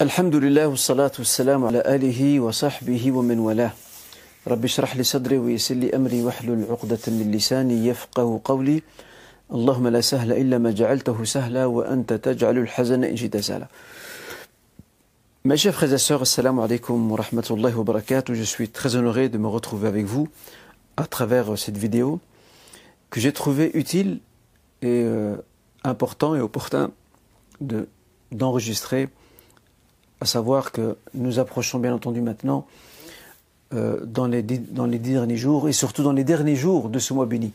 الحمد لله والصلاة والسلام على آله وصحبه ومن والاه رب اشرح لي صدري ويسر لي أمري واحلل عقدة من لساني يفقه قولي اللهم لا سهل إلا ما جعلته سهلا وأنت تجعل الحزن إن شئت سهلا Mes chers frères et sœurs, assalamu alaikum wa rahmatullahi wa barakatuh. Je suis très honoré de me retrouver avec vous à travers cette vidéo que j'ai trouvé utile et euh, important et opportun de, d'enregistrer à savoir que nous approchons bien entendu maintenant euh, dans, les, dans les derniers jours et surtout dans les derniers jours de ce mois béni.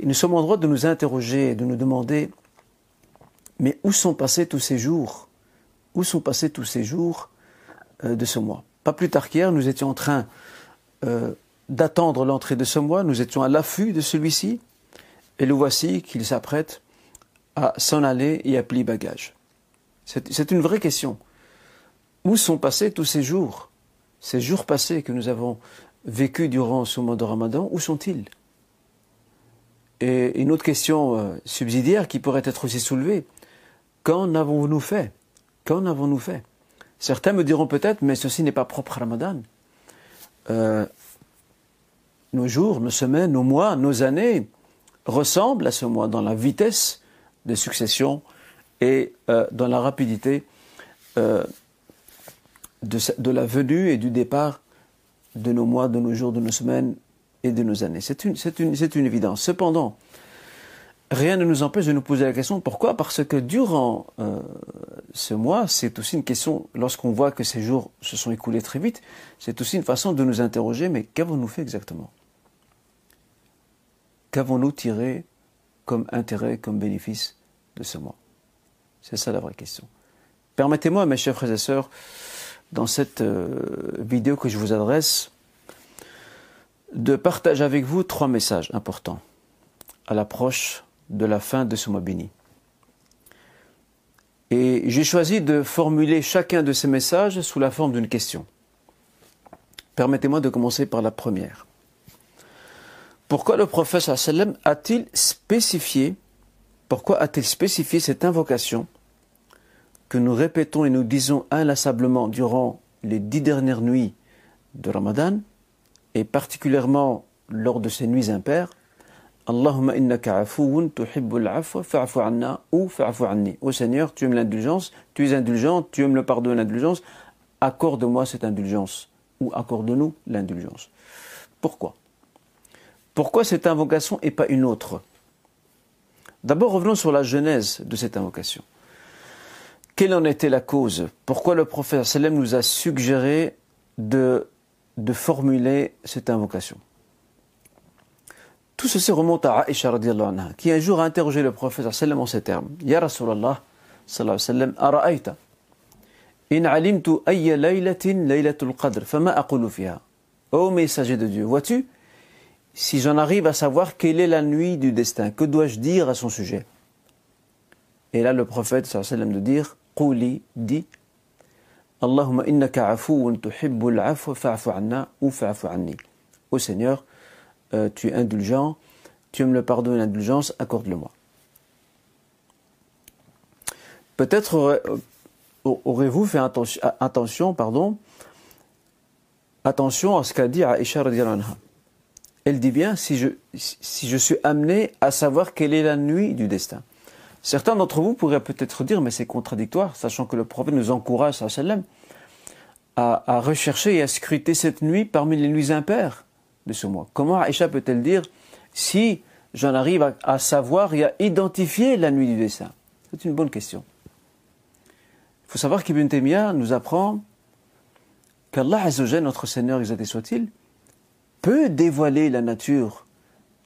Et nous sommes en droit de nous interroger et de nous demander mais où sont passés tous ces jours? Où sont passés tous ces jours euh, de ce mois? Pas plus tard qu'hier, nous étions en train euh, d'attendre l'entrée de ce mois, nous étions à l'affût de celui-ci, et le voici qu'il s'apprête à s'en aller et à plier bagage. C'est une vraie question. Où sont passés tous ces jours Ces jours passés que nous avons vécus durant ce mois de Ramadan, où sont-ils? Et une autre question euh, subsidiaire qui pourrait être aussi soulevée, qu'en avons-nous fait? Qu'en avons-nous fait? Certains me diront peut-être, mais ceci n'est pas propre à Ramadan. Euh, nos jours, nos semaines, nos mois, nos années ressemblent à ce mois dans la vitesse de succession et euh, dans la rapidité euh, de, la venue et du départ de nos mois, de nos jours, de nos semaines et de nos années. C'est une évidence. Cependant, rien ne nous empêche de nous poser la question pourquoi? Parce que durant euh, ce mois, c'est aussi une question, lorsqu'on voit que ces jours se sont écoulés très vite, c'est aussi une façon de nous interroger mais qu'avons-nous fait exactement? Qu'avons-nous tiré comme intérêt, comme bénéfice de ce mois? C'est ça la vraie question. Permettez-moi, mes chers frères et sœurs, dans cette euh, vidéo que je vous adresse, de partager avec vous trois messages importants à l'approche de la fin de ce mois béni. Et j'ai choisi de formuler chacun de ces messages sous la forme d'une question. Permettez-moi de commencer par la première. Pourquoi le prophète a-t-il spécifié, pourquoi a-t-il spécifié cette invocation nous répétons et nous disons inlassablement durant les dix dernières nuits de Ramadan, et particulièrement lors de ces nuits impaires, Allahumma innaka afoun tuhibbul afwa fa'fu anna ou fa'fu anni. Ô Seigneur, tu aimes l'indulgence, tu es indulgent, tu aimes le pardon et l'indulgence, accorde-moi cette indulgence ou accorde-nous l'indulgence. Pourquoi? Pourquoi cette invocation et pas une autre? D'abord, revenons sur la genèse de cette invocation. Quelle en était la cause? Pourquoi le prophète nous a suggéré de, formuler cette invocation? Tout ceci remonte à Aisha anha, qui un jour a interrogé le prophète en ces termes Ya Rasulallah sallallahu sallam, ara'ayta in alimtu ayya laylatin laylatul qadr fama aqulu fiha? Ô messager de Dieu, vois-tu si j'en arrive à savoir quelle est la nuit du destin, que dois-je dire à son sujet? Et là, le prophète sallallahu sallam de dire Quli, dit Allahumma innaka afoun tuhibbul afwa fa'fu anna ou fa'fu anni. Ô Seigneur, euh, tu es indulgent, tu aimes le pardon et l'indulgence, accorde-le-moi. Peut-être aurez-vous fait attention, pardon, attention à ce qu'a dit Aisha anha. Elle dit bien si je, si je suis amené à savoir quelle est la nuit du destin. Certains d'entre vous pourraient peut-être dire, mais c'est contradictoire, sachant que le prophète nous encourage, à, à rechercher et à scruter cette nuit parmi les nuits impaires de ce mois. Comment Aïcha peut-elle dire, si j'en arrive à, savoir et à identifier la nuit du destin C'est une bonne question. Il faut savoir qu'Ibn Taymiyyah nous apprend qu'Allah Azzawajal, notre Seigneur exalté soit-il, peut dévoiler la nature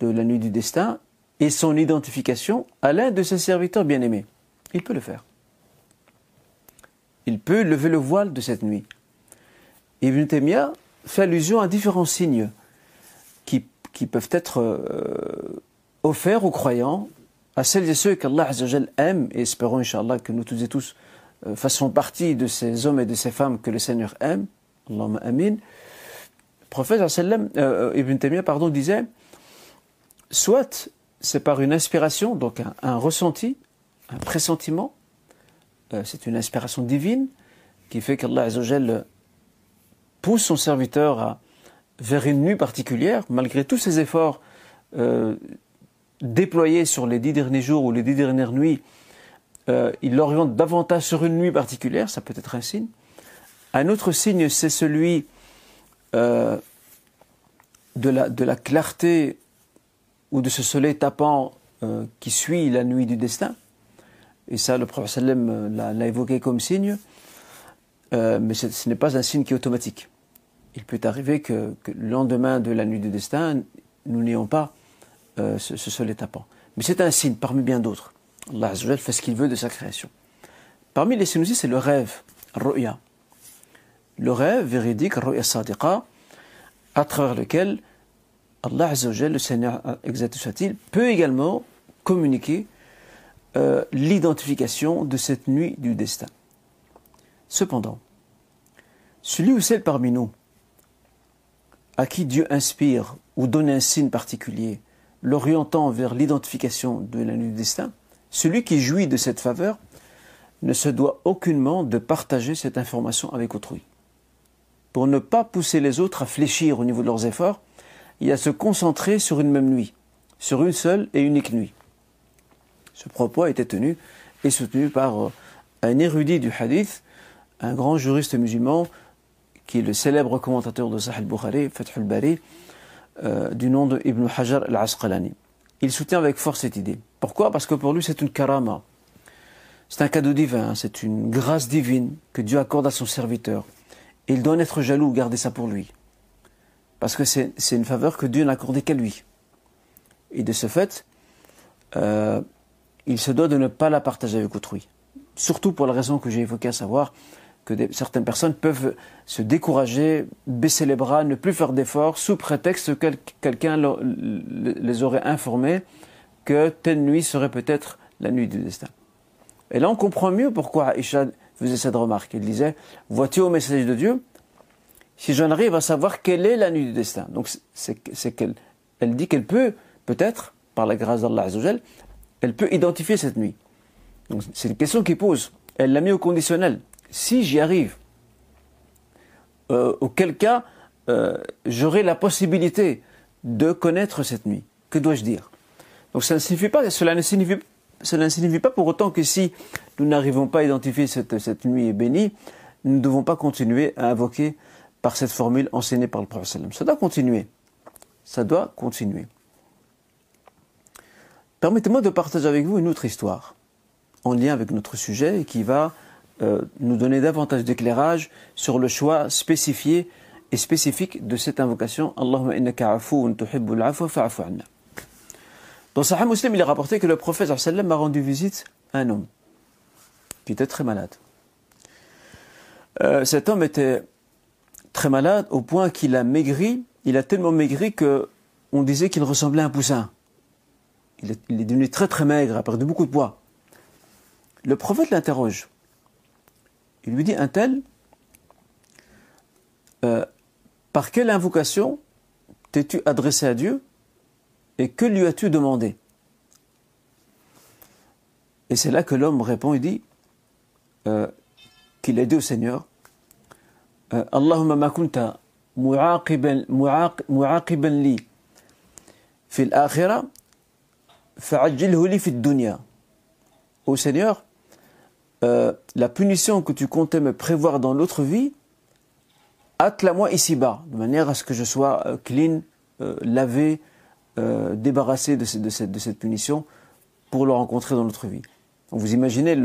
de la nuit du destin et son identification à l'un de ses serviteurs bien-aimés. Il peut le faire. Il peut lever le voile de cette nuit. Ibn Taymiyyah fait allusion à différents signes qui, qui peuvent être euh, offerts aux croyants, à celles et ceux qu'Allah aime, et espérons, Inch'Allah, que nous tous et tous euh, fassons partie de ces hommes et de ces femmes que le Seigneur aime. Allahumma amin. Le prophète euh, Ibn Taymiyyah pardon, disait soit c'est par une inspiration, donc un, ressenti, un pressentiment, euh, c'est une inspiration divine, qui fait qu'Allah pousse son serviteur vers une nuit particulière, malgré tous ses efforts euh, déployés sur les dix derniers jours ou les dix dernières nuits, euh, il l'oriente davantage sur une nuit particulière, ça peut être un signe. Un autre signe, c'est celui de la clarté ou de ce soleil tapant euh, qui suit la nuit du destin. Et ça, le prophète sallam l'a évoqué comme signe, mais ce n'est pas un signe qui est automatique. Il peut arriver que, le lendemain de la nuit du destin, nous n'ayons pas ce, ce soleil tapant. Mais c'est un signe parmi bien d'autres. Allah fait ce qu'il veut de sa création. Parmi les signes aussi, c'est le rêve, ru'ya. Le rêve véridique, ru'ya sadiqa, à travers lequel Allah le Seigneur exact soit-il, peut également communiquer euh, l'identification de cette nuit du destin. Cependant, celui ou celle parmi nous à qui Dieu inspire ou donne un signe particulier, l'orientant vers l'identification de la nuit du destin, celui qui jouit de cette faveur ne se doit aucunement de partager cette information avec autrui. Pour ne pas pousser les autres à fléchir au niveau de leurs efforts, il a à se concentrer sur une même nuit, sur une seule et unique nuit. Ce propos a été tenu et soutenu par euh, un érudit du hadith, un grand juriste musulman, qui est le célèbre commentateur de Sahih al-Bukhari, Fathul Bari, euh, du nom de Ibn Hajar al-Asqalani. Il soutient avec force cette idée. Pourquoi? Parce que pour lui, c'est une karama. C'est un cadeau divin, c'est une grâce divine que Dieu accorde à son serviteur. Et il doit en être jaloux, garder ça pour lui. Parce que c'est une faveur que Dieu n'a accordée qu'à lui. Et de ce fait, euh, il se doit de ne pas la partager avec autrui. Surtout pour la raison que j'ai évoquée, à savoir que certaines personnes peuvent se décourager, baisser les bras, ne plus faire d'efforts, sous prétexte que quelqu'un les aurait informés que telle nuit serait peut-être la nuit du destin. Et là, on comprend mieux pourquoi Aïcha faisait cette remarque. Il disait, vois-tu au message de Dieu, si j'en arrive à savoir quelle est la nuit du destin. Donc, c'est qu'elle elle dit qu'elle peut, peut-être, par la grâce d'Allah elle peut identifier cette nuit. Donc, c'est une question qui pose. Elle l'a mis au conditionnel. Si j'y arrive, euh, auquel cas, euh, j'aurai la possibilité de connaître cette nuit. Que dois-je dire? Donc ça ne pas, cela ne signifie, pas pour autant que si nous n'arrivons pas à identifier cette nuit bénie, nous ne devons pas continuer à invoquer par cette formule enseignée par le prophète. Ça doit continuer. Ça doit continuer. Permettez-moi de partager avec vous une autre histoire en lien avec notre sujet et qui va euh, nous donner davantage d'éclairage sur le choix spécifié et spécifique de cette invocation Allahumma innaka afoun tuhibbul afwa anna. Dans Sahih Muslim, il est rapporté que le prophète a rendu visite à un homme qui était très malade. Euh, cet homme était très malade au point qu'il a maigri. Il a tellement maigri que on disait qu'il ressemblait à un poussin. Il est, devenu très très maigre, a perdu beaucoup de poids. Le prophète l'interroge. Il lui dit, un tel, euh, par quelle invocation t'es-tu adressé à Dieu et que lui as-tu demandé? Et c'est là que l'homme répond et dit euh, qu'il a dit au Seigneur euh, Allahumma ma kunta mu'aqiban li fi l'akhira fa'ajjilhu li fi dunya. Au Seigneur, euh, la punition que tu comptais me prévoir dans l'autre vie, hâte-la-moi ici-bas, de manière à ce que je sois clean, lavé, euh, débarrasser de, de, cette, punition pour le rencontrer dans notre vie. vous imaginez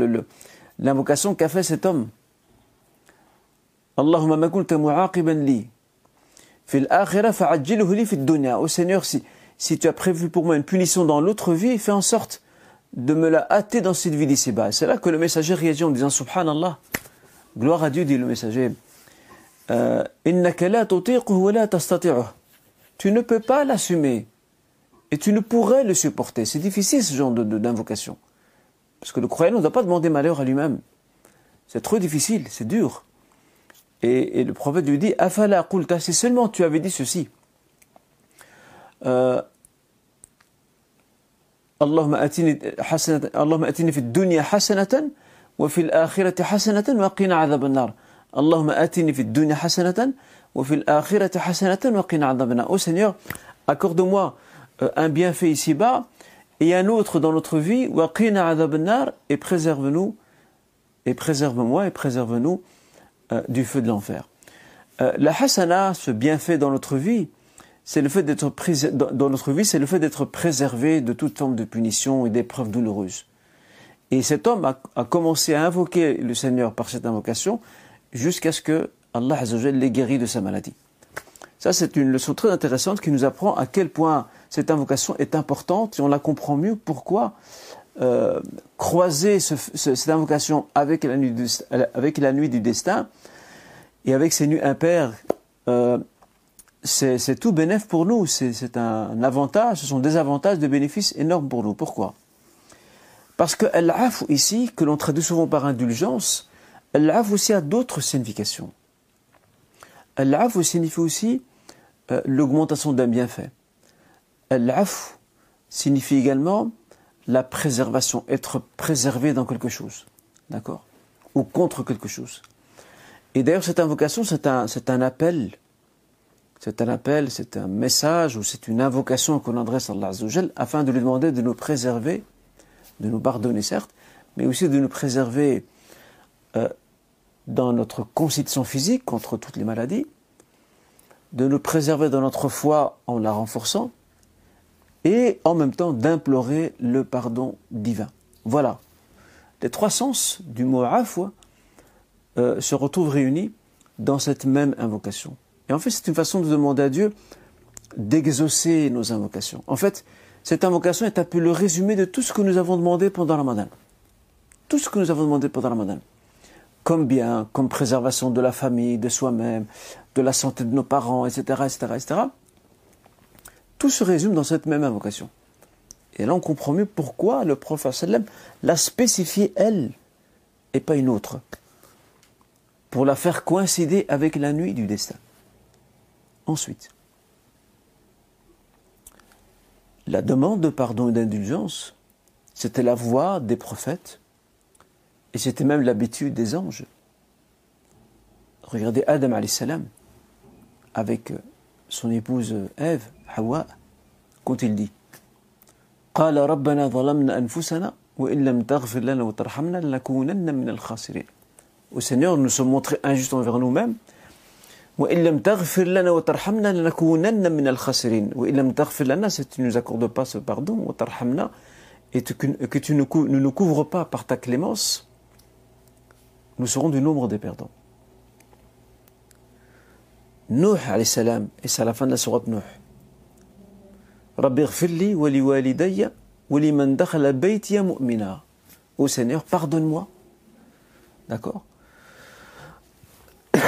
l'invocation qu'a fait cet homme. Allahumma ma kunta mu'aqiban li fil fa'ajjilhu li fid dunya. Seigneur, si, si tu as prévu pour moi une punition dans l'autre vie, fais en sorte de me la hâter dans cette vie d'ici-bas. C'est là que le messager réagit en disant Subhanallah. Gloire à Dieu, dit le messager. Euh, Tu ne peux pas l'assumer. Et tu ne pourrais le supporter. C'est difficile ce genre d'invocation. Parce que le croyant ne doit pas demander malheur à lui-même. C'est trop difficile, c'est dur. Et, le prophète lui dit Afala qulta, si seulement tu avais dit ceci. Euh, Allahumma atini fi dunya hasanatan wa fil akhirati hasanatan wa qina adhab nar Allahumma atini fi dunya hasanatan wa fil akhirati hasanatan wa qina adhabana. Oh Seigneur, accorde-moi euh, un bienfait ici-bas et un autre dans notre vie, wa qina adhabanar, et préserve-nous, et préserve-moi et préserve-nous euh, du feu de l'enfer. Euh, la hasana, ce bienfait dans notre vie, c'est le fait d'être dans notre vie, c'est le fait d'être préservé de toute forme de punition et d'épreuves douloureuses. Et cet homme a, commencé à invoquer le Seigneur par cette invocation jusqu'à ce que Allah l'ait guéri de sa maladie. Ça, c'est une leçon très intéressante qui nous apprend à quel point cette invocation est importante et on la comprend mieux pourquoi euh, croiser cette invocation avec la, nuit du, avec la nuit du destin et avec ces nuits impaires, euh, c'est tout bénéf pour nous. C'est un avantage, ce sont des avantages, des bénéfices énormes pour nous. Pourquoi? Parce que al-af ici, que l'on traduit souvent par indulgence, al-af aussi a d'autres significations. Al-af signifie aussi euh, l'augmentation d'un bienfait. Al-af signifie également la préservation, être préservé dans quelque chose. D'accord Ou contre quelque chose. Et d'ailleurs, cette invocation, c'est un, un appel. C'est un appel, c'est un message ou c'est une invocation qu'on adresse à Allah afin de lui demander de nous préserver, de nous pardonner certes, mais aussi de nous préserver euh, dans notre constitution physique contre toutes les maladies, de nous préserver dans notre foi en la renforçant, et en même temps d'implorer le pardon divin. Voilà. Les trois sens du mot afwa euh, se retrouvent réunis dans cette même invocation. Et en fait, c'est une façon de demander à Dieu d'exaucer nos invocations. En fait, cette invocation est un peu le résumé de tout ce que nous avons demandé pendant la Ramadan. Tout ce que nous avons demandé pendant la Ramadan. Comme bien, comme préservation de la famille, de soi-même, de la santé de nos parents, etc., etc., etc. Tout se résume dans cette même invocation. Et là, on comprend mieux pourquoi le prophète l'a spécifié elle et pas une autre pour la faire coïncider avec la nuit du destin. Ensuite, la demande de pardon et d'indulgence, c'était la voix des prophètes et c'était même l'habitude des anges. Regardez Adam avec son épouse Ève, Hawa, quand il dit قال ربنا ظلمنا أنفسنا وإن لم تغفر لنا وترحمنا لنكونن من الخاسرين au Seigneur, nous sommes montrés injustes envers nous-mêmes. Si tu ne nous accordes pas ce pardon, et que tu ne nous couvres pas par ta clémence, nous serons du nombre des perdants. Nuh alayhi salam, et c'est à la fin de la sourate Nuh. Rabbi ghfirli wa li walidayya wa liman dakhala baytiya mu'mina. Ô Seigneur, pardonne-moi. D'accord?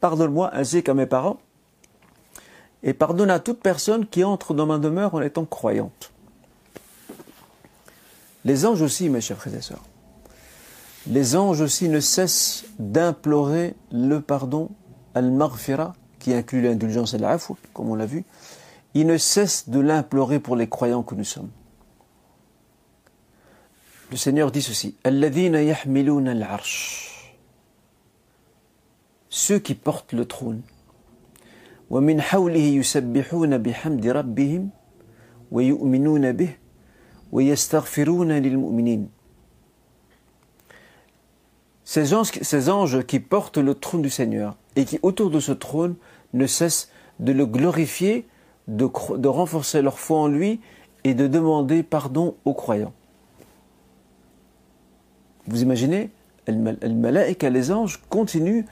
Pardonne-moi ainsi qu'à mes parents, et pardonne à toute personne qui entre dans ma demeure en étant croyante. Les anges aussi, mes chers frères et sœurs, les anges aussi ne cessent d'implorer le pardon, al-maghfira, qui inclut l'indulgence et l'afou, comme on l'a vu, ils ne cessent de l'implorer pour les croyants que nous sommes. Le Seigneur dit ceci, ceux qui portent le trône. Ces anges, qui portent le trône du Seigneur et qui autour de ce trône ne cessent de le glorifier, de, renforcer leur foi en lui et de demander pardon aux croyants. Vous imaginez, les anges continuent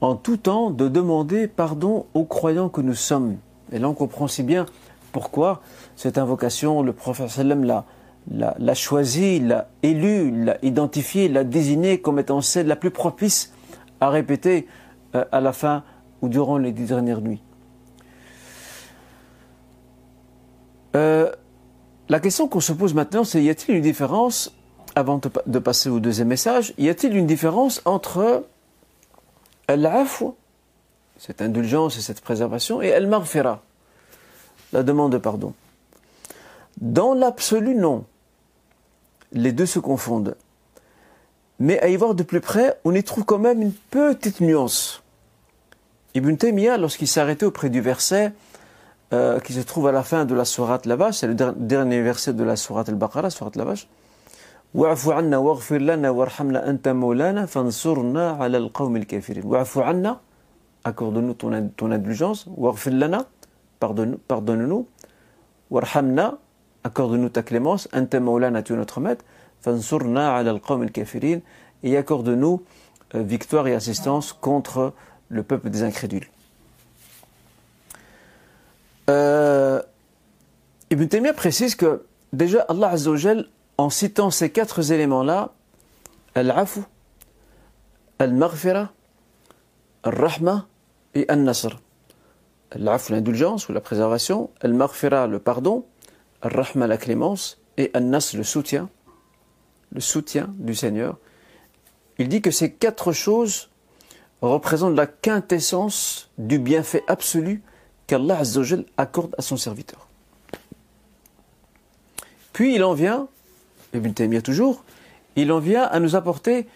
en tout temps de demander pardon aux croyants que nous sommes. Et là on comprend si bien pourquoi cette invocation, le prophète l'a, l'a, choisi, l'a élu, l'a identifié, l'a désigné comme étant celle la plus propice à répéter euh, à la fin ou durant les dix dernières nuits. Euh, la question qu'on se pose maintenant, c'est y a-t-il une différence, avant de passer au deuxième message, y a-t-il une différence entre Al-afw, cette indulgence et cette préservation, et al-maghfira, la demande de pardon. Dans l'absolu, non Les deux se confondent. Mais à y voir de plus près, on y trouve quand même une petite nuance. Ibn Taymiyyah, lorsqu'il s'est arrêté auprès du verset euh, qui se trouve à la fin de la sourate la vache, c'est le dernier verset de la sourate al-Baqarah, sourate la vache. واعف عنا واغفر لنا وارحمنا أنت مولانا فانصرنا على القوم الكافرين واعف عنا accorde-nous ton, ton indulgence واغفر لنا pardonne-nous pardonne warhamna accorde-nous ta clémence, anta maulana, tu notre maître, fansurna ala al-qawm kafirin, et accorde-nous euh, victoire et assistance contre le peuple des incrédules. Euh, Ibn Taymiyyah précise que déjà Allah Azzawajal, en citant ces quatre éléments-là, Al-Afu, Al-Maghfira, Al-Rahma et Al-Nasr. Al-Afu, l'indulgence ou la préservation, Al-Maghfira, le pardon, Al-Rahma, la clémence, et Al-Nasr, le soutien, le soutien du Seigneur. Il dit que ces quatre choses représentent la quintessence du bienfait absolu qu'Allah accorde à son serviteur. Puis il en vient Ibn Taymiyyah toujours, il en vient à nous apporter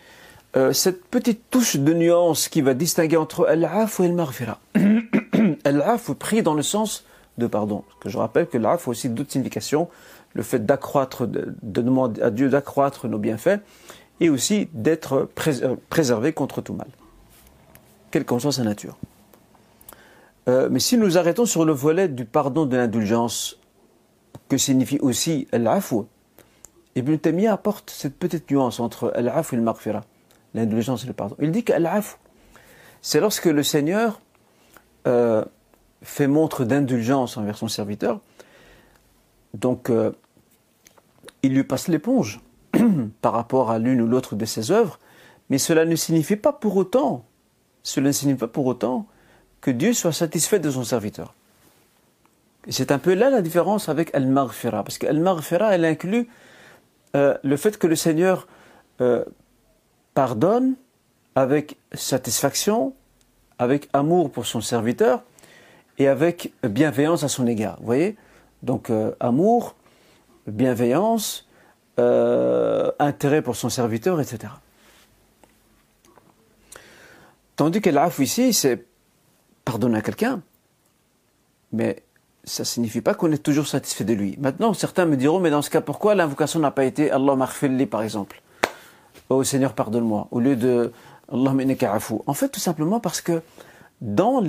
euh, cette petite touche de nuance qui va distinguer entre al-af et al-maghfira. al-af pris dans le sens de pardon. Que je rappelle que l'af a aussi d'autres significations. Le fait d'accroître, de, demander à Dieu d'accroître nos bienfaits et aussi d'être euh, préservé contre tout mal. Quelle qu'en soit sa nature. Euh, mais si nous arrêtons sur le volet du pardon de l'indulgence, que signifie aussi al-afou Ibn Taymiyyah apporte cette petite nuance entre al-af et le maghfira, l'indulgence et le pardon. Il dit qu'al-af, c'est lorsque le Seigneur euh, fait montre d'indulgence envers son serviteur, donc euh, il lui passe l'éponge par rapport à l'une ou l'autre de ses œuvres, mais cela ne signifie pas pour autant, cela ne signifie pas pour autant que Dieu soit satisfait de son serviteur. C'est un peu là la différence avec al-maghfira, parce que al-maghfira, elle inclut euh, le fait que le Seigneur euh, pardonne avec satisfaction, avec amour pour son serviteur et avec bienveillance à son égard. Vous voyez? Donc euh, amour, bienveillance, intérêt pour son serviteur, etc. Tandis que l'af ici, c'est pardonner à quelqu'un, mais ça ne signifie pas qu'on est toujours satisfait de lui. Maintenant, certains me diront, mais dans ce cas, pourquoi l'invocation n'a pas été Allah marfilli, par exemple? Oh Seigneur, pardonne-moi, au lieu de Allah En fait, tout simplement parce que dans,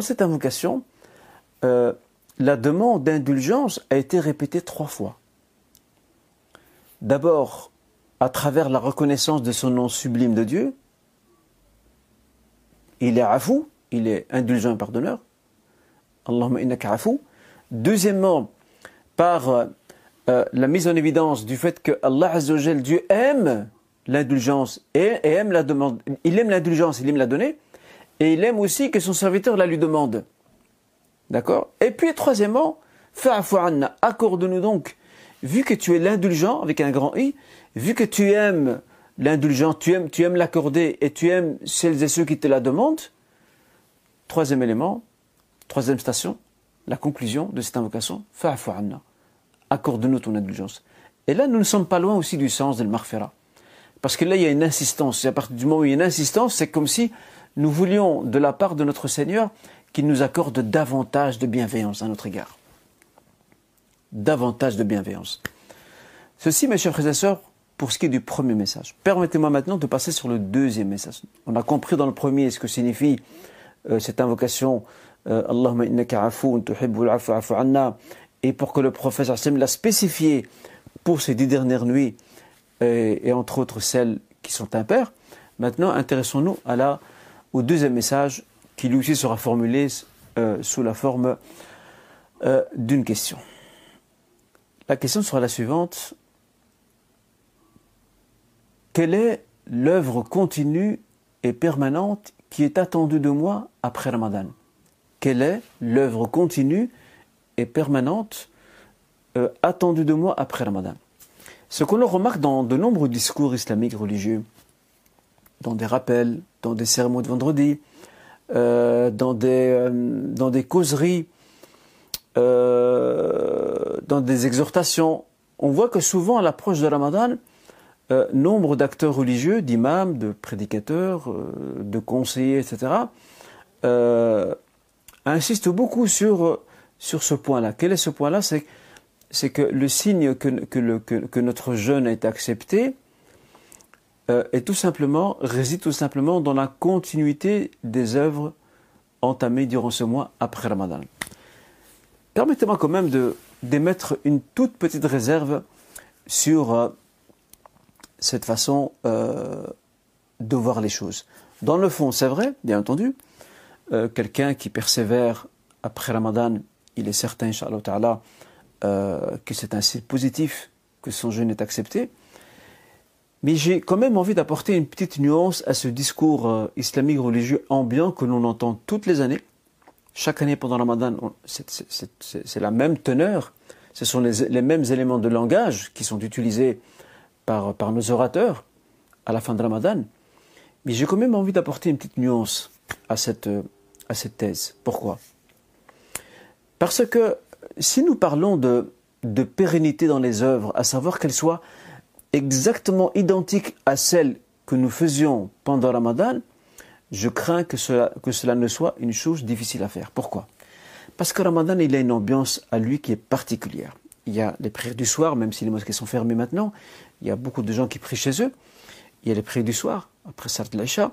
cette invocation, euh, la demande d'indulgence a été répétée trois fois. D'abord, à travers la reconnaissance de son nom sublime de Dieu, il est afou, il est indulgent et pardonneur. Allahumma innaka Deuxièmement, par euh, euh, la mise en évidence du fait que Allah Azzawajal, Dieu aime l'indulgence et, aime la demande. Il aime l'indulgence, il aime la donner, et il aime aussi que son serviteur la lui demande. D'accord? Et puis, troisièmement, anna, accorde-nous donc, vu que tu es l'indulgent, avec un grand I, vu que tu aimes l'indulgence, tu aimes, tu aimes l'accorder et tu aimes celles et ceux qui te la demandent, troisième élément, Troisième station, la conclusion de cette invocation, Fa'afu anna. Accorde-nous ton indulgence. Et là, nous ne sommes pas loin aussi du sens de marfera. Parce que là, il y a une insistance. Et à partir du moment où il y a une insistance, c'est comme si nous voulions, de la part de notre Seigneur, qu'il nous accorde davantage de bienveillance à notre égard. Davantage de bienveillance. Ceci, mes chers frères et sœurs, pour ce qui est du premier message. Permettez-moi maintenant de passer sur le deuxième message. On a compris dans le premier ce que signifie euh, cette invocation euh, Allahumma innaka afu anna et pour que le prophète l'a spécifié pour ces dix dernières nuits et, entre autres celles qui sont impaires. Maintenant, intéressons-nous à la, au deuxième message qui lui aussi sera formulé euh, sous la forme euh, d'une question. La question sera la suivante. Quelle est l'œuvre continue et permanente qui est attendue de moi après Ramadan? Quelle est l'œuvre continue et permanente euh, attendue de moi après Ramadan? Ce qu'on remarque dans de nombreux discours islamiques religieux, dans des rappels, dans des cérémonies de vendredi, euh, dans, des, euh, dans des causeries, dans des exhortations, on voit que souvent à l'approche de Ramadan, euh, nombre d'acteurs religieux, d'imams, de prédicateurs, euh, de conseillers, etc., euh, insistent beaucoup sur, sur ce point-là. Quel est ce point-là? C'est, que le signe que, que, que notre jeûne est accepté est tout simplement, réside tout simplement dans la continuité des œuvres entamées durant ce mois après Ramadan. Permettez-moi quand même de, d'émettre une toute petite réserve sur cette façon euh, de voir les choses. Dans le fond, c'est vrai, bien entendu, euh, quelqu'un qui persévère après Ramadan, il est certain, Inch'Allah Ta'ala, euh, que c'est un signe positif, que son jeûne est accepté. Mais j'ai quand même envie d'apporter une petite nuance à ce discours islamique religieux ambiant que l'on entend toutes les années. Chaque année pendant Ramadan, c'est la même teneur, ce sont les, mêmes éléments de langage qui sont utilisés par, nos orateurs à la fin de Ramadan. Mais j'ai quand même envie d'apporter une petite nuance à cette, à cette thèse. Pourquoi? Parce que si nous parlons de, de pérennité dans les œuvres, à savoir qu'elles soient exactement identiques à celles que nous faisions pendant Ramadan, je crains que cela, que cela ne soit une chose difficile à faire. Pourquoi? Parce que Ramadan, il a une ambiance à lui qui est particulière. Il y a les prières du soir, même si les mosquées sont fermées maintenant, il y a beaucoup de gens qui prient chez eux. Il y a les prières du soir, après Sart l'Aïcha.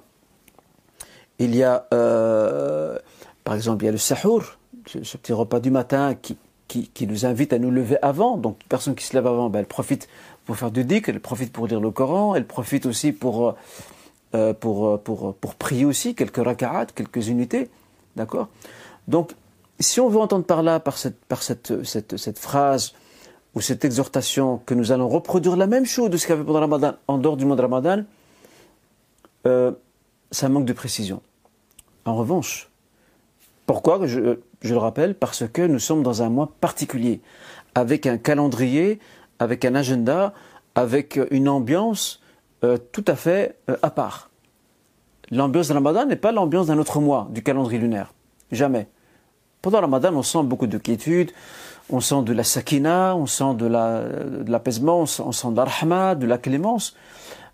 Il y a, euh, par exemple, il y a le Sahour, ce, petit repas du matin qui, qui, nous invite à nous lever avant. Donc, personne qui se lève avant, ben, elle profite pour faire du dik, elle profite pour lire le Coran, elle profite aussi pour, euh, pour, pour, pour, prier aussi, quelques raka'at, quelques unités. D'accord? Donc, si on veut entendre par là, par cette, par cette, cette, cette phrase, ou cette exhortation que nous allons reproduire la même chose de ce qu'il y avait pendant Ramadan en dehors du mois de Ramadan, euh, ça manque de précision. En revanche, pourquoi? Je, je, le rappelle Parce que nous sommes dans un mois particulier, avec un calendrier, avec un agenda, avec une ambiance euh, tout à fait euh, à part. L'ambiance de Ramadan n'est pas l'ambiance d'un autre mois du calendrier lunaire. Jamais. Pendant Ramadan, on sent beaucoup de quiétude, on sent de la sakina, on sent de l'apaisement, on, on, sent de la de la clémence.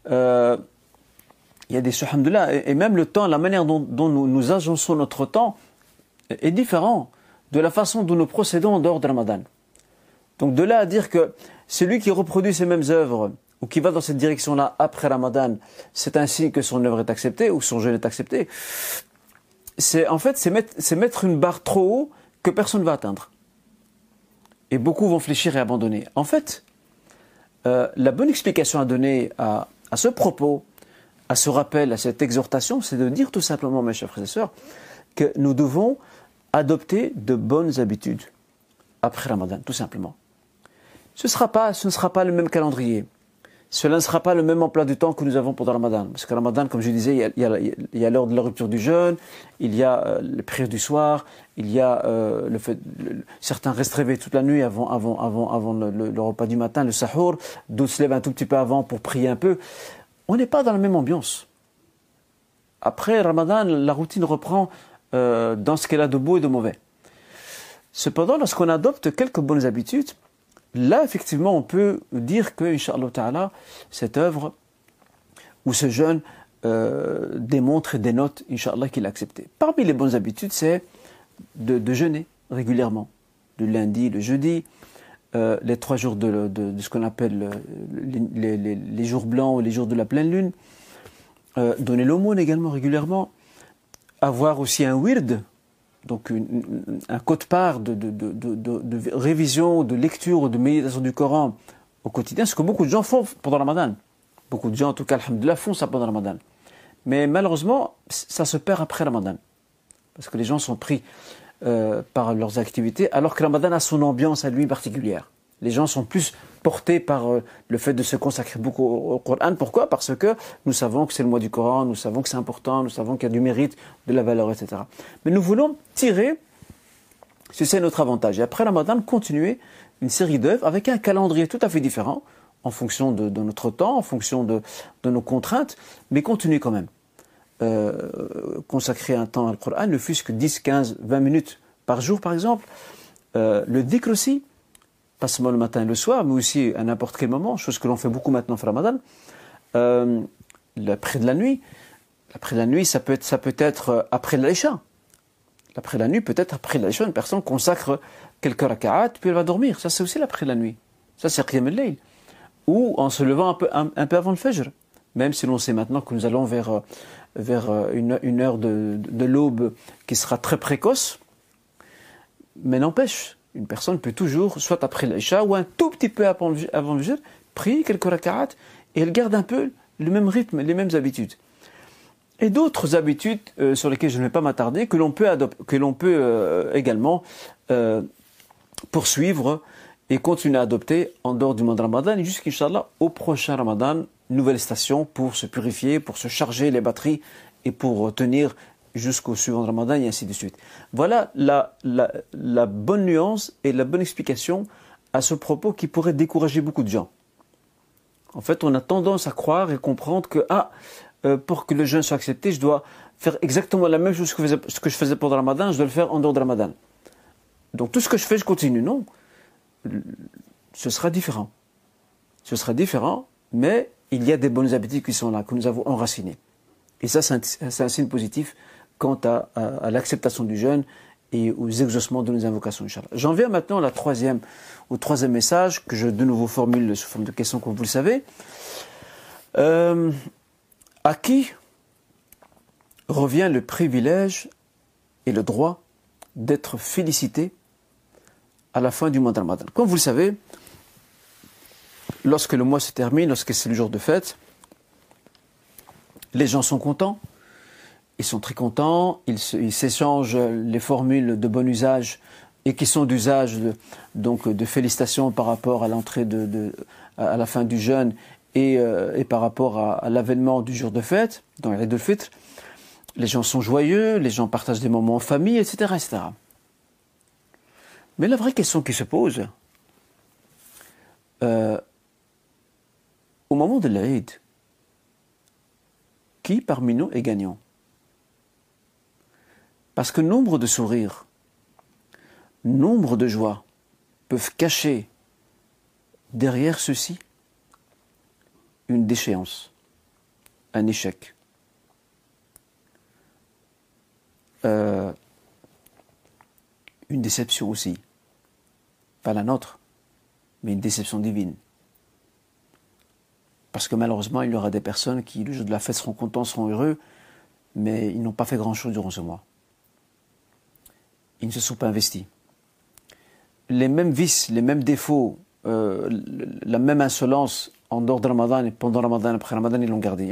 Euh, il y a des alhamdoulilah, et, même le temps, la manière dont, nous, agençons notre temps est différent de la façon dont nous procédons en dehors de Ramadan. Donc de là à dire que celui qui reproduit ces mêmes œuvres ou qui va dans cette direction-là après Ramadan, c'est un signe que son œuvre est acceptée ou son jeûne est accepté. C'est en fait c'est mettre, une barre trop haut que personne ne va atteindre et beaucoup vont fléchir et abandonner. En fait, euh, la bonne explication à donner à, à, ce propos, à ce rappel, à cette exhortation, c'est de dire tout simplement, mes chers frères et sœurs, que nous devons adopter de bonnes habitudes après Ramadan, tout simplement. Ce, ne sera pas le même calendrier. Cela ne sera pas le même emploi du temps que nous avons pendant le Ramadan. Parce que le Ramadan, comme je disais, il y a, l'heure de la rupture du jeûne, il y a euh, les du soir, il y a euh, le fait, certains restent réveillés toute la nuit avant, avant, avant, avant le, repas du matin, le sahur, d'autres se lèvent un tout petit peu avant pour prier un peu. On n'est pas dans la même ambiance. Après Ramadan, la routine reprend euh, dans ce qu'elle a de beau et de mauvais. Cependant, lorsqu'on adopte quelques bonnes habitudes, là, effectivement, on peut dire que, Inch'Allah cette œuvre ou ce jeûne euh, démontre et dénote, Inch'Allah, qu'il a accepté. Parmi les bonnes habitudes, c'est de, jeûner régulièrement, le lundi, le jeudi, euh, les trois jours de, ce qu'on appelle euh, les, jours blancs ou les jours de la pleine lune, donner l'aumône également régulièrement, avoir aussi un wird, donc un code-part de, de, révision, de lecture de méditation du Coran au quotidien, ce que beaucoup de gens font pendant le Ramadan. Beaucoup de gens, en tout cas, alhamdoulilah, font ça pendant le Ramadan. Mais malheureusement, ça se perd après le Ramadan. Parce que les gens sont pris euh, par leurs activités, alors que le Ramadan a son ambiance à lui particulière. Les gens sont plus portés par euh, le fait de se consacrer beaucoup au, Coran. Pourquoi? Parce que nous savons que c'est le mois du Coran, nous savons que c'est important, nous savons qu'il y a du mérite, de la valeur, etc. Mais nous voulons tirer, si c'est notre avantage, et après Ramadan, continuer une série d'œuvres avec un calendrier tout à fait différent, en fonction de, notre temps, en fonction de, nos contraintes, mais continuer quand même. Euh, consacrer un temps au Coran, ne fût-ce que 10, 15, 20 minutes par jour, par exemple. Euh, le dhikr aussi, pas seulement le matin et le soir, mais aussi à n'importe quel moment, chose que l'on fait beaucoup maintenant au Ramadan, euh, l'après de la nuit. L'après la nuit, ça peut être, ça peut être euh, après l'Aïcha. L'après de la nuit, peut-être après l'Aïcha, une personne consacre quelques raka'at, puis elle va dormir. Ça, c'est aussi l'après de la nuit. Ça, c'est Qiyam al Ou en se levant un peu, un, peu avant le Fajr. Même si l'on sait maintenant que nous allons vers, euh, une, heure de l'aube qui sera très précoce, mais n'empêche, une personne peut toujours, soit après l'Aïcha ou un tout petit peu avant le prier quelques raka'at et elle garde un peu le même rythme, les mêmes habitudes. Et d'autres habitudes euh, sur lesquelles je ne vais pas m'attarder, que l'on peut, que peut euh, également euh, poursuivre et continuer à adopter en dehors du mois Ramadan et jusqu'Inch'Allah au prochain Ramadan, nouvelle station pour se purifier, pour se charger les batteries et pour tenir jusqu'au suivant Ramadan et ainsi de suite. Voilà la, la, la bonne nuance et la bonne explication à ce propos qui pourrait décourager beaucoup de gens. En fait, on a tendance à croire et comprendre que, ah, euh, pour que le jeûne soit accepté, je dois faire exactement la même chose que, ce que je faisais pendant le ramadan, je dois le faire en dehors de ramadan. Donc tout ce que je fais, je continue. Non. Ce sera différent. Ce sera différent, mais il y a des bonnes habitudes qui sont là, que nous avons enracinées. Et ça, c'est un, signe positif quant à, l'acceptation du jeûne et aux exaucements de nos invocations, J'en viens maintenant au troisième message que je de nouveau formule sous forme de question, comme vous le savez. Euh, à qui revient le privilège et le droit d'être félicité à la fin du mois de Ramadan? Comme vous le savez, lorsque le mois se termine, lorsque c'est le jour de fête, les gens sont contents, ils sont très contents, ils s'échangent les formules de bon usage et qui sont d'usage de, donc de félicitations par rapport à l'entrée de, à la fin du jeûne et, euh, et par rapport à, l'avènement du jour de fête, dans les de fête. Les gens sont joyeux, les gens partagent des moments en famille, etc., etc. Mais la vraie question qui se pose, euh, au moment de l'Aïd, qui parmi nous est gagnant? Parce que nombre de sourires, nombre de joies peuvent cacher derrière ceci une déchéance, un échec. Euh, une déception aussi. Pas la nôtre, mais une déception divine. Parce que malheureusement, il y aura des personnes qui, le jour de la fête, seront contents, seront heureux, mais ils n'ont pas fait grand-chose durant ce mois ils ne se sont pas investis. Les mêmes vices, les mêmes défauts, euh, la même insolence en dehors de Ramadan et pendant Ramadan, après Ramadan, ils l'ont gardé. Il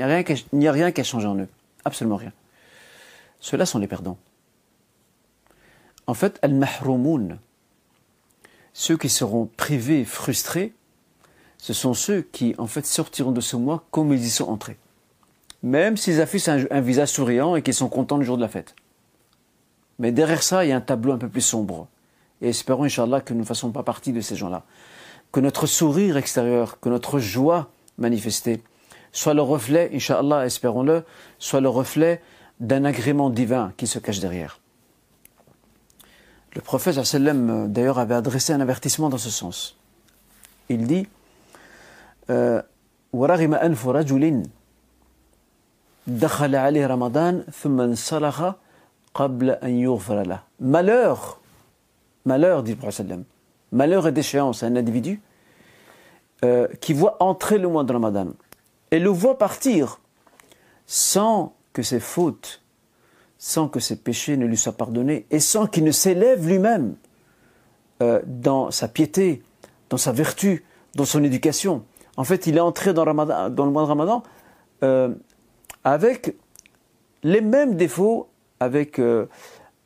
n'y a rien qui a changé en eux. Absolument rien. Ceux-là sont les perdants. En fait, al-mahroumoun, ceux qui seront privés, frustrés, ce sont ceux qui, en fait, sortiront de ce mois comme ils y sont entrés. Même s'ils affichent un visage souriant et qu'ils sont contents le jour de la fête. Mais derrière ça, il y a un tableau un peu plus sombre. Et espérons, Inch'Allah, que nous ne fassions pas partie de ces gens-là. Que notre sourire extérieur, que notre joie manifestée, soit le reflet, Inch'Allah, espérons-le, soit le reflet d'un agrément divin qui se cache derrière. Le prophète euh, d'ailleurs avait adressé un avertissement dans ce sens. Il dit euh, Malheur, malheur, dit le prophète, malheur et déchéance à un individu euh, qui voit entrer le mois de Ramadan et le voit partir sans que ses fautes, sans que ses péchés ne lui soient pardonnés et sans qu'il ne s'élève lui-même euh, dans sa piété, dans sa vertu, dans son éducation. En fait, il est entré dans, le mois de Ramadan euh, avec les mêmes défauts avec euh,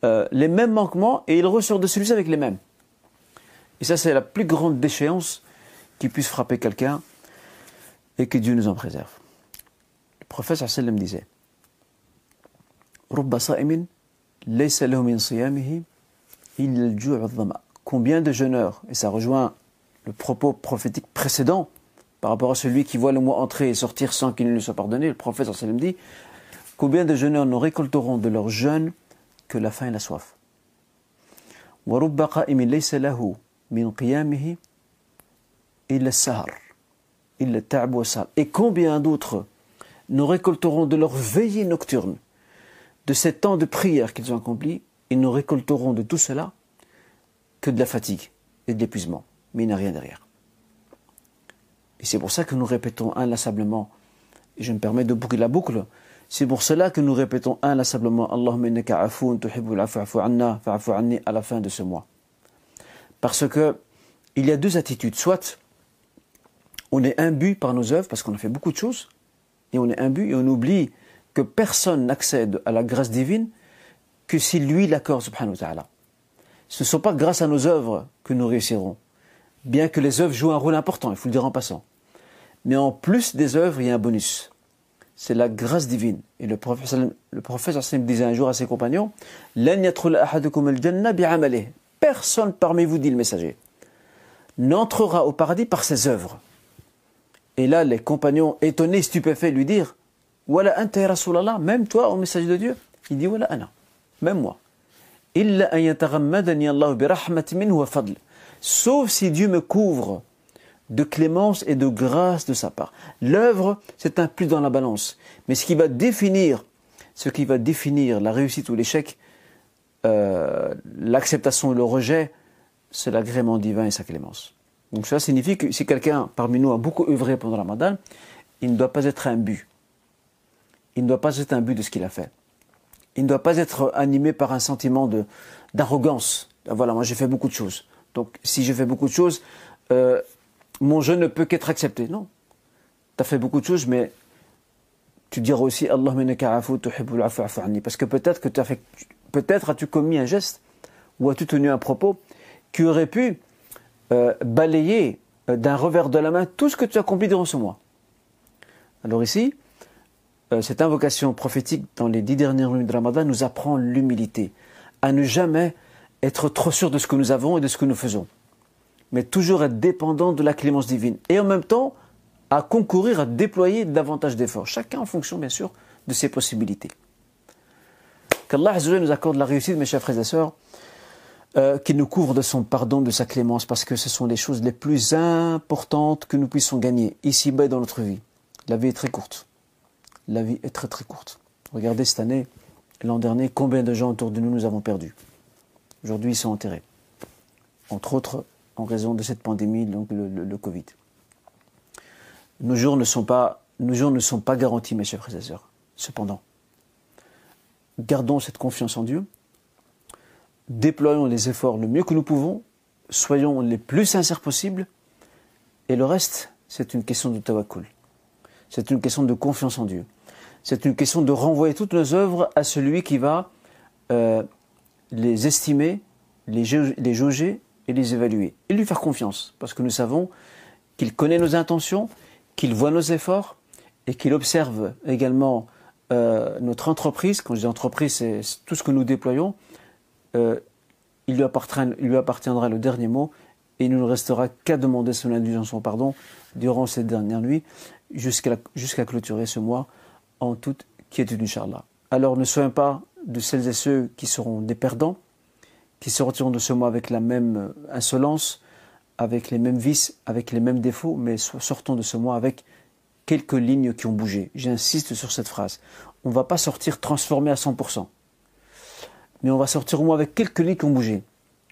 euh, les mêmes manquements et il ressort de celui-ci avec les mêmes. Et ça, c'est la plus grande déchéance qui puisse frapper quelqu'un et que Dieu nous en préserve. Le prophète sallam disait Combien de jeûneurs, et ça rejoint le propos prophétique précédent par rapport à celui qui voit le mois entrer et sortir sans qu'il ne lui soit pardonné, le prophète sallam dit Combien de jeûneurs ne récolteront de leur jeûne que la faim et la soif. Et combien d'autres ne récolteront de leur veillée nocturne, de ces temps de prière qu'ils ont accomplis, ils ne récolteront de tout cela que de la fatigue et de l'épuisement. Mais il n'y a rien derrière. Et c'est pour ça que nous répétons inlassablement, et je me permets de boucler la boucle, c'est pour cela que nous répétons inlassablement Allahumma innaka afoun tuhibbul afu anna fa'afu anni à la fin de ce mois. Parce que il y a deux attitudes. Soit on est imbu par nos œuvres parce qu'on a fait beaucoup de choses, et on est imbu et on oublie que personne n'accède à la grâce divine que si lui l'accorde, subhanahu ta'ala. Ce ne sont pas grâce à nos œuvres que nous réussirons, bien que les œuvres jouent un rôle important, il faut le dire en passant. Mais en plus des œuvres, il y a un bonus. C'est la grâce divine. Et le prophète, le disait un jour à ses compagnons, Personne parmi vous, dit le messager, n'entrera au paradis par ses œuvres. Et là, les compagnons, étonnés, stupéfaits, lui dirent, Voilà anta Rasulallah, même toi, au messager de Dieu Il dit, Voilà ana, même moi. Sauf si Dieu me couvre de clémence et de grâce de sa part. L'œuvre, c'est un plus dans la balance. Mais ce qui va définir, ce qui va définir la réussite ou l'échec, euh, l'acceptation ou le rejet, c'est l'agrément divin et sa clémence. Donc cela signifie que si quelqu'un parmi nous a beaucoup œuvré pendant la Ramadan, il ne doit pas être un but. Il ne doit pas être un but de ce qu'il a fait. Il ne doit pas être animé par un sentiment d'arrogance. Voilà, moi j'ai fait beaucoup de choses. Donc si j'ai fait beaucoup de choses, euh, mon jeu ne peut qu'être accepté. Non. Tu as fait beaucoup de choses, mais tu diras aussi parce que peut-être que tu as fait peut-être as-tu commis un geste ou as-tu tenu un propos qui aurait pu euh, balayer euh, d'un revers de la main tout ce que tu as accompli durant ce mois. Alors ici, euh, cette invocation prophétique dans les dix dernières nuits de Ramadan nous apprend l'humilité, à ne jamais être trop sûr de ce que nous avons et de ce que nous faisons, mais toujours être dépendant de la clémence divine, et en même temps à concourir à déployer davantage d'efforts, chacun en fonction bien sûr de ses possibilités. Qu'Allah nous accorde la réussite, mes chers frères et sœurs, euh, qui nous couvre de son pardon, de sa clémence, parce que ce sont les choses les plus importantes que nous puissions gagner ici-bas dans notre vie. La vie est très courte. La vie est très très courte. Regardez cette année, l'an dernier, combien de gens autour de nous nous avons perdus. Aujourd'hui, ils sont enterrés. Entre autres, en raison de cette pandémie, donc le, Covid. Nos jours ne sont pas, garantis, mes chers frères et sœurs. Cependant, gardons cette confiance en Dieu déployons les efforts le mieux que nous pouvons, soyons les plus sincères possibles, et le reste, c'est une question de tawakkul. C'est une question de confiance en Dieu. C'est une question de renvoyer toutes nos œuvres à celui qui va euh, les estimer, les, les jauger et les évaluer. Et lui faire confiance, parce que nous savons qu'il connaît nos intentions, qu'il voit nos efforts, et qu'il observe également euh, notre entreprise. Quand je dis entreprise, c'est tout ce que nous déployons, euh, il, lui appartiendra, le dernier mot et il ne nous restera qu'à demander son indulgence, son pardon durant cette dernière nuit jusqu'à clôturer ce mois en toute quiétude, Inch'Allah. Alors ne soyons pas de celles et ceux qui seront des perdants, qui sortiront de ce mois avec la même euh, insolence, avec les mêmes vices, avec les mêmes défauts, mais sortons de ce mois avec quelques lignes qui ont bougé. J'insiste sur cette phrase. On ne va pas sortir transformé à 100% mais on va sortir au moins avec quelques lignes qui ont bougé.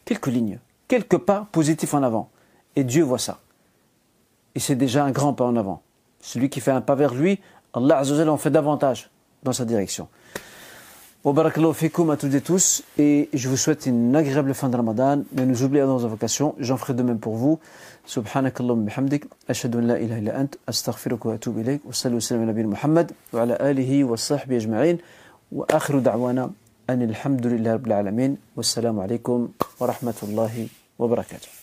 Quelques lignes. Quelques pas positifs en avant. Et Dieu voit ça. Et c'est déjà un grand pas en avant. Celui qui fait un pas vers lui, Allah en fait davantage dans sa direction. Bon, barakallahu fikum à toutes tous, et je vous souhaite une agréable fin de Ramadan. Ne nous oublions dans nos invocations, j'en ferai de même pour vous. Subhanakallahum bihamdik, ashadu an la ilaha illa ant, astaghfiruka wa atubu ilayk, wa sallu ala Muhammad, wa ala alihi wa sahbihi ajma'in, wa akhiru da'wana, an alhamdulillahi rabbil alamin, wa alaykum wa rahmatullahi wa barakatuh.